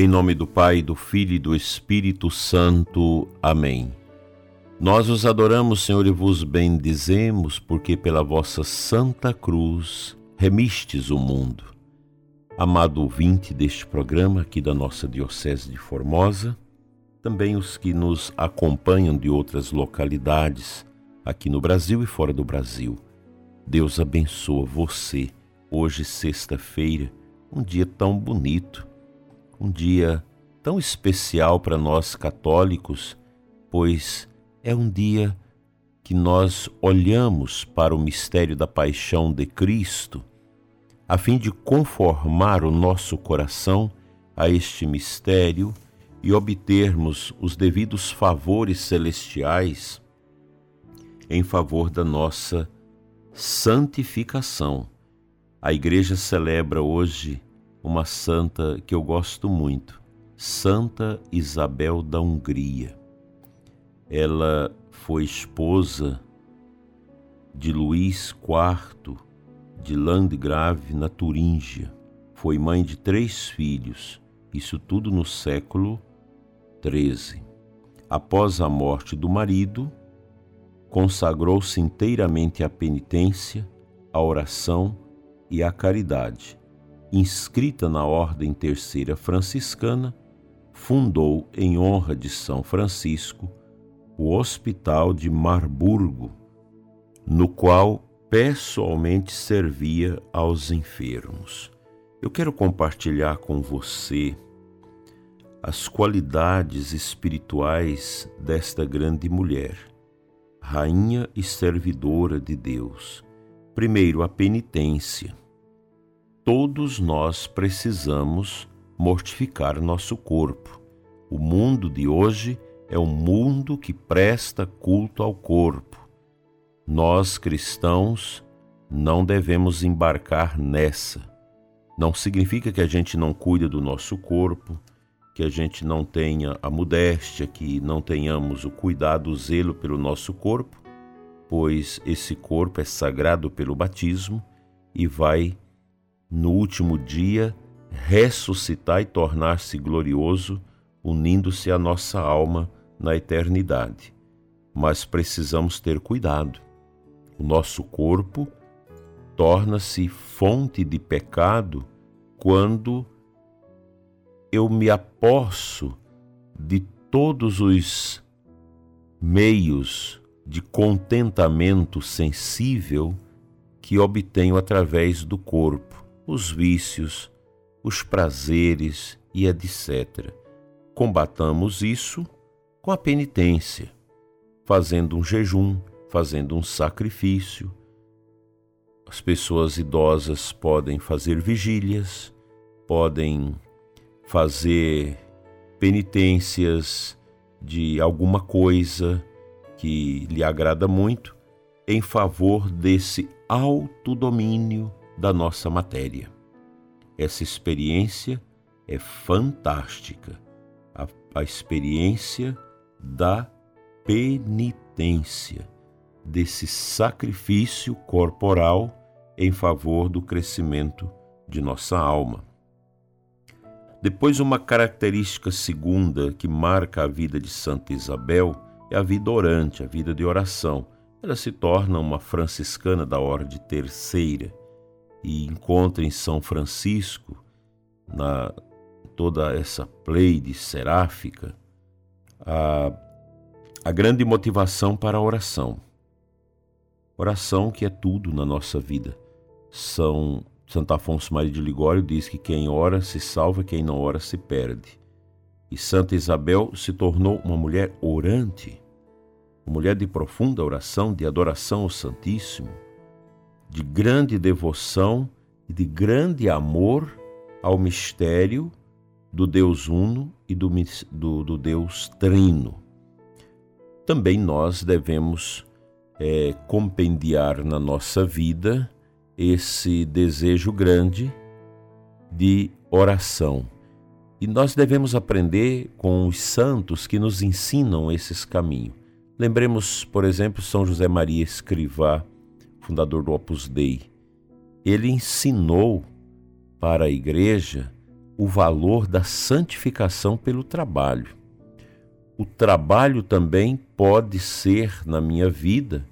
Em nome do Pai, do Filho e do Espírito Santo. Amém. Nós os adoramos, Senhor, e vos bendizemos, porque pela vossa santa cruz remistes o mundo. Amado ouvinte deste programa aqui da nossa Diocese de Formosa, também os que nos acompanham de outras localidades, aqui no Brasil e fora do Brasil. Deus abençoa você, hoje, sexta-feira, um dia tão bonito um dia tão especial para nós católicos, pois é um dia que nós olhamos para o mistério da paixão de Cristo, a fim de conformar o nosso coração a este mistério e obtermos os devidos favores celestiais em favor da nossa santificação. A Igreja celebra hoje uma santa que eu gosto muito, Santa Isabel da Hungria. Ela foi esposa de Luís IV de Landgrave na Turíngia. Foi mãe de três filhos, isso tudo no século XIII. Após a morte do marido, consagrou-se inteiramente à penitência, à oração e à caridade inscrita na Ordem Terceira Franciscana, fundou, em honra de São Francisco, o Hospital de Marburgo, no qual pessoalmente servia aos enfermos. Eu quero compartilhar com você as qualidades espirituais desta grande mulher, rainha e servidora de Deus. Primeiro, a penitência todos nós precisamos mortificar nosso corpo. O mundo de hoje é um mundo que presta culto ao corpo. Nós cristãos não devemos embarcar nessa. Não significa que a gente não cuida do nosso corpo, que a gente não tenha a modéstia, que não tenhamos o cuidado, o zelo pelo nosso corpo, pois esse corpo é sagrado pelo batismo e vai no último dia, ressuscitar e tornar-se glorioso, unindo-se à nossa alma na eternidade. Mas precisamos ter cuidado. O nosso corpo torna-se fonte de pecado quando eu me aposso de todos os meios de contentamento sensível que obtenho através do corpo os vícios, os prazeres e etc. Combatamos isso com a penitência, fazendo um jejum, fazendo um sacrifício. As pessoas idosas podem fazer vigílias, podem fazer penitências de alguma coisa que lhe agrada muito em favor desse autodomínio da nossa matéria. Essa experiência é fantástica, a, a experiência da penitência, desse sacrifício corporal em favor do crescimento de nossa alma. Depois, uma característica segunda que marca a vida de Santa Isabel é a vida orante, a vida de oração. Ela se torna uma franciscana da Ordem Terceira e encontra em São Francisco, na toda essa pleide seráfica, a, a grande motivação para a oração. Oração que é tudo na nossa vida. São Santo Afonso Maria de Ligório diz que quem ora se salva, quem não ora se perde. E Santa Isabel se tornou uma mulher orante, uma mulher de profunda oração, de adoração ao Santíssimo de grande devoção e de grande amor ao mistério do Deus Uno e do, do, do Deus Trino. Também nós devemos é, compendiar na nossa vida esse desejo grande de oração. E nós devemos aprender com os santos que nos ensinam esses caminhos. Lembremos, por exemplo, São José Maria Escrivá, fundador do Opus Dei, ele ensinou para a igreja o valor da santificação pelo trabalho. O trabalho também pode ser, na minha vida,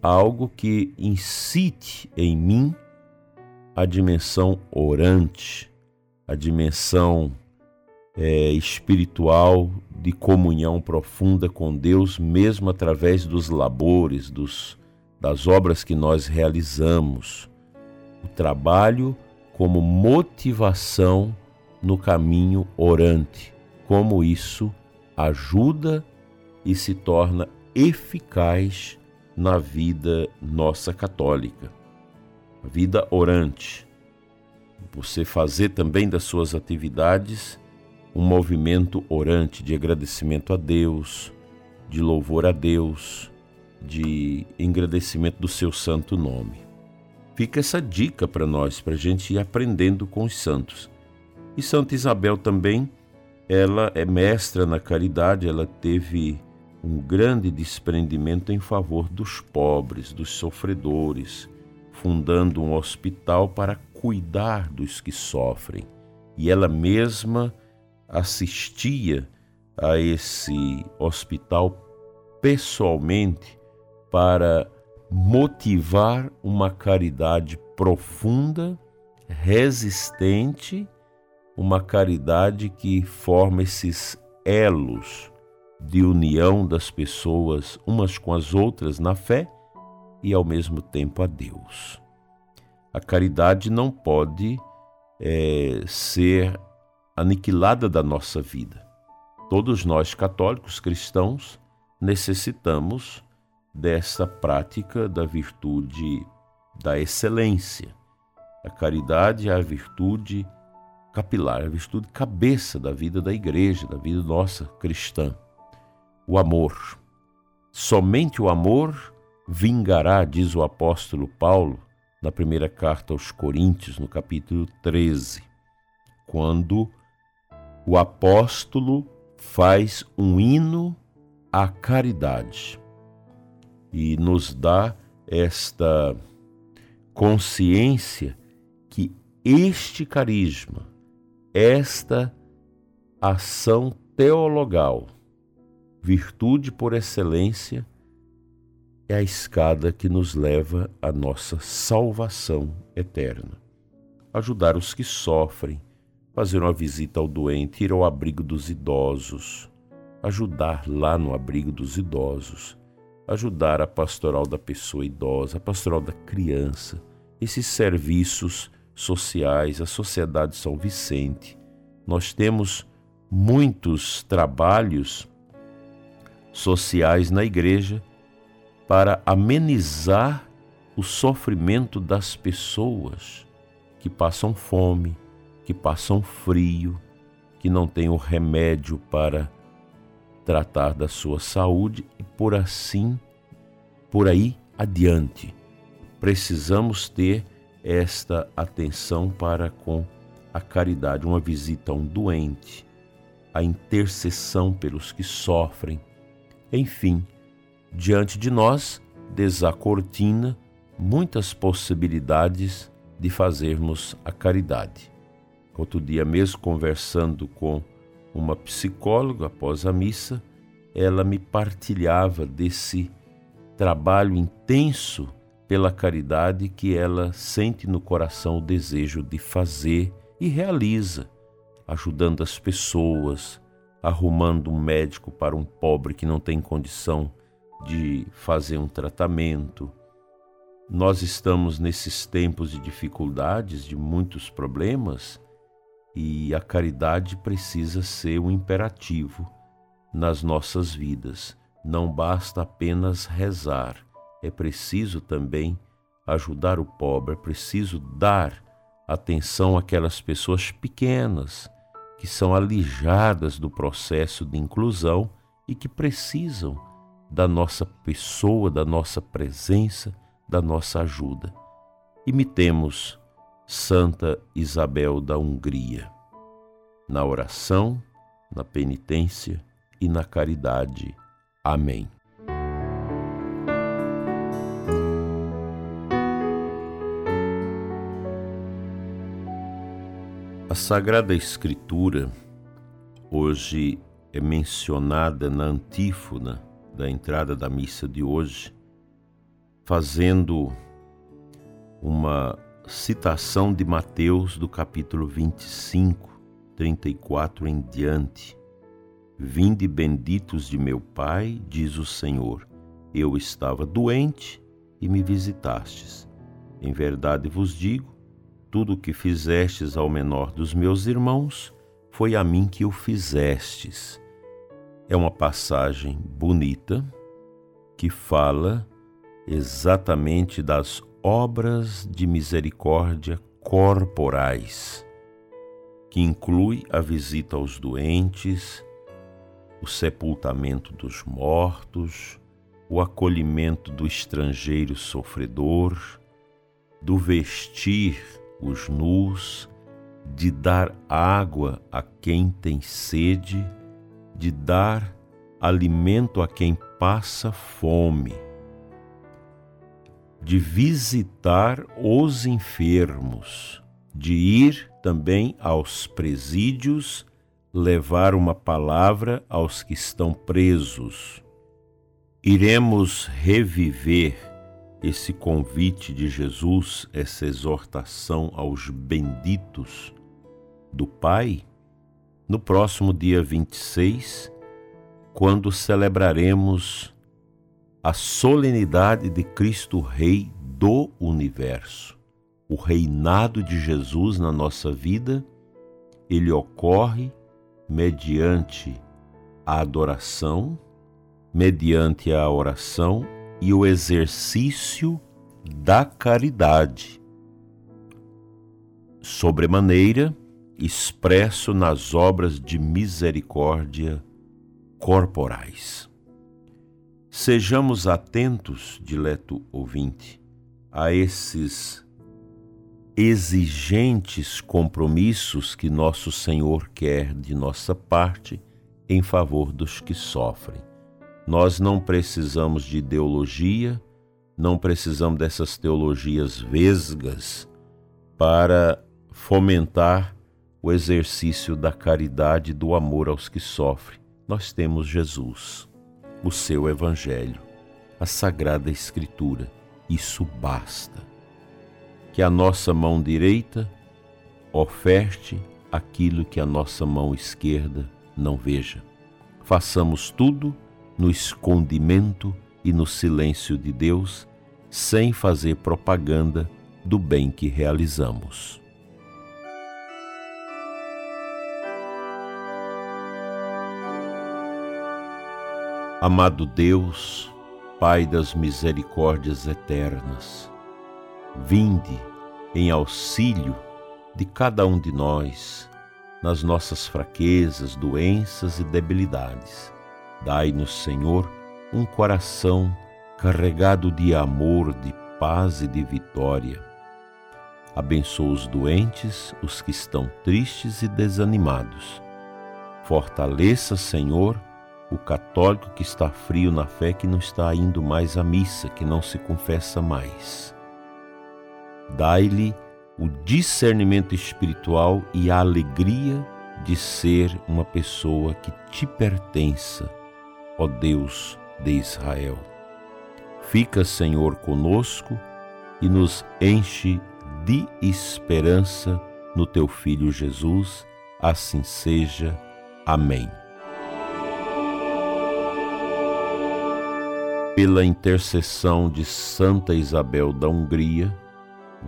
algo que incite em mim a dimensão orante, a dimensão é, espiritual de comunhão profunda com Deus, mesmo através dos labores, dos, das obras que nós realizamos. O trabalho como motivação no caminho orante, como isso ajuda e se torna eficaz na vida nossa católica. A vida orante. Você fazer também das suas atividades um movimento orante de agradecimento a Deus, de louvor a Deus, de engrandecimento do seu santo nome. Fica essa dica para nós, para a gente ir aprendendo com os santos. E Santa Isabel também, ela é mestra na caridade, ela teve um grande desprendimento em favor dos pobres, dos sofredores, fundando um hospital para cuidar dos que sofrem. E ela mesma assistia a esse hospital pessoalmente para motivar uma caridade profunda, resistente, uma caridade que forma esses elos de união das pessoas umas com as outras na fé e ao mesmo tempo a Deus. A caridade não pode é, ser aniquilada da nossa vida. Todos nós, católicos cristãos, necessitamos dessa prática da virtude da excelência. A caridade é a virtude capilar, a virtude cabeça da vida da igreja, da vida nossa cristã. O amor. Somente o amor vingará, diz o apóstolo Paulo, na primeira carta aos Coríntios, no capítulo 13, quando o apóstolo faz um hino à caridade e nos dá esta consciência que este carisma, esta ação teologal, virtude por excelência, é a escada que nos leva à nossa salvação eterna. Ajudar os que sofrem, fazer uma visita ao doente, ir ao abrigo dos idosos, ajudar lá no abrigo dos idosos, ajudar a pastoral da pessoa idosa, a pastoral da criança, esses serviços sociais, a Sociedade São Vicente. Nós temos muitos trabalhos sociais na igreja para amenizar o sofrimento das pessoas que passam fome, que passam frio, que não têm o remédio para tratar da sua saúde e por assim, por aí adiante. Precisamos ter esta atenção para com a caridade, uma visita a um doente, a intercessão pelos que sofrem. Enfim, diante de nós desacortina muitas possibilidades de fazermos a caridade. Outro dia mesmo, conversando com uma psicóloga após a missa, ela me partilhava desse trabalho intenso pela caridade que ela sente no coração o desejo de fazer e realiza, ajudando as pessoas, arrumando um médico para um pobre que não tem condição de fazer um tratamento. Nós estamos nesses tempos de dificuldades, de muitos problemas, e a caridade precisa ser um imperativo nas nossas vidas. Não basta apenas rezar, é preciso também ajudar o pobre, é preciso dar atenção àquelas pessoas pequenas que são alijadas do processo de inclusão e que precisam da nossa pessoa, da nossa presença, da nossa ajuda. Imitemos Santa Isabel da Hungria, na oração, na penitência e na caridade. Amém. A Sagrada Escritura hoje é mencionada na antífona da entrada da missa de hoje, fazendo uma citação de Mateus do capítulo 25, 34 em diante. Vinde benditos de meu Pai, diz o Senhor, eu estava doente e me visitastes. Em verdade vos digo, tudo o que fizestes ao menor dos meus irmãos, foi a mim que o fizestes. É uma passagem bonita que fala exatamente das obras de misericórdia corporais, que inclui a visita aos doentes, o sepultamento dos mortos, o acolhimento do estrangeiro sofredor, do vestir os nus, de dar água a quem tem sede, de dar alimento a quem passa fome de visitar os enfermos, de ir também aos presídios levar uma palavra aos que estão presos. Iremos reviver esse convite de Jesus, essa exortação aos benditos do Pai, no próximo dia 26, quando celebraremos a solenidade de Cristo Rei do universo. O reinado de Jesus na nossa vida, ele ocorre mediante a adoração, mediante a oração e o exercício da caridade. Sobremaneira, expresso nas obras de misericórdia corporais. Sejamos atentos, dileto ouvinte, a esses exigentes compromissos que nosso Senhor quer de nossa parte em favor dos que sofrem. Nós não precisamos de ideologia, não precisamos dessas teologias vesgas para fomentar o exercício da caridade e do amor aos que sofrem. Nós temos Jesus o seu Evangelho, a Sagrada Escritura. Isso basta. Que a nossa mão direita oferte aquilo que a nossa mão esquerda não veja. Façamos tudo no escondimento e no silêncio de Deus, sem fazer propaganda do bem que realizamos. Amado Deus, Pai das misericórdias eternas, vinde em auxílio de cada um de nós nas nossas fraquezas, doenças e debilidades. Dai-nos, Senhor, um coração carregado de amor, de paz e de vitória. Abençoa os doentes, os que estão tristes e desanimados. Fortaleça, Senhor, o católico que está frio na fé, que não está indo mais à missa, que não se confessa mais. Dai-lhe o discernimento espiritual e a alegria de ser uma pessoa que te pertença, ó Deus de Israel. Fica, Senhor, conosco e nos enche de esperança no teu Filho Jesus. Assim seja. Amém. Pela intercessão de Santa Isabel da Hungria,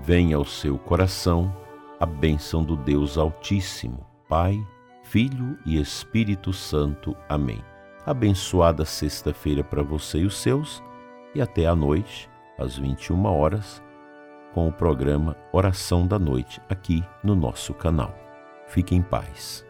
venha ao seu coração a bênção do Deus Altíssimo, Pai, Filho e Espírito Santo. Amém. Abençoada sexta-feira para você e os seus, e até à noite, às 21 horas, com o programa Oração da Noite aqui no nosso canal. Fique em paz.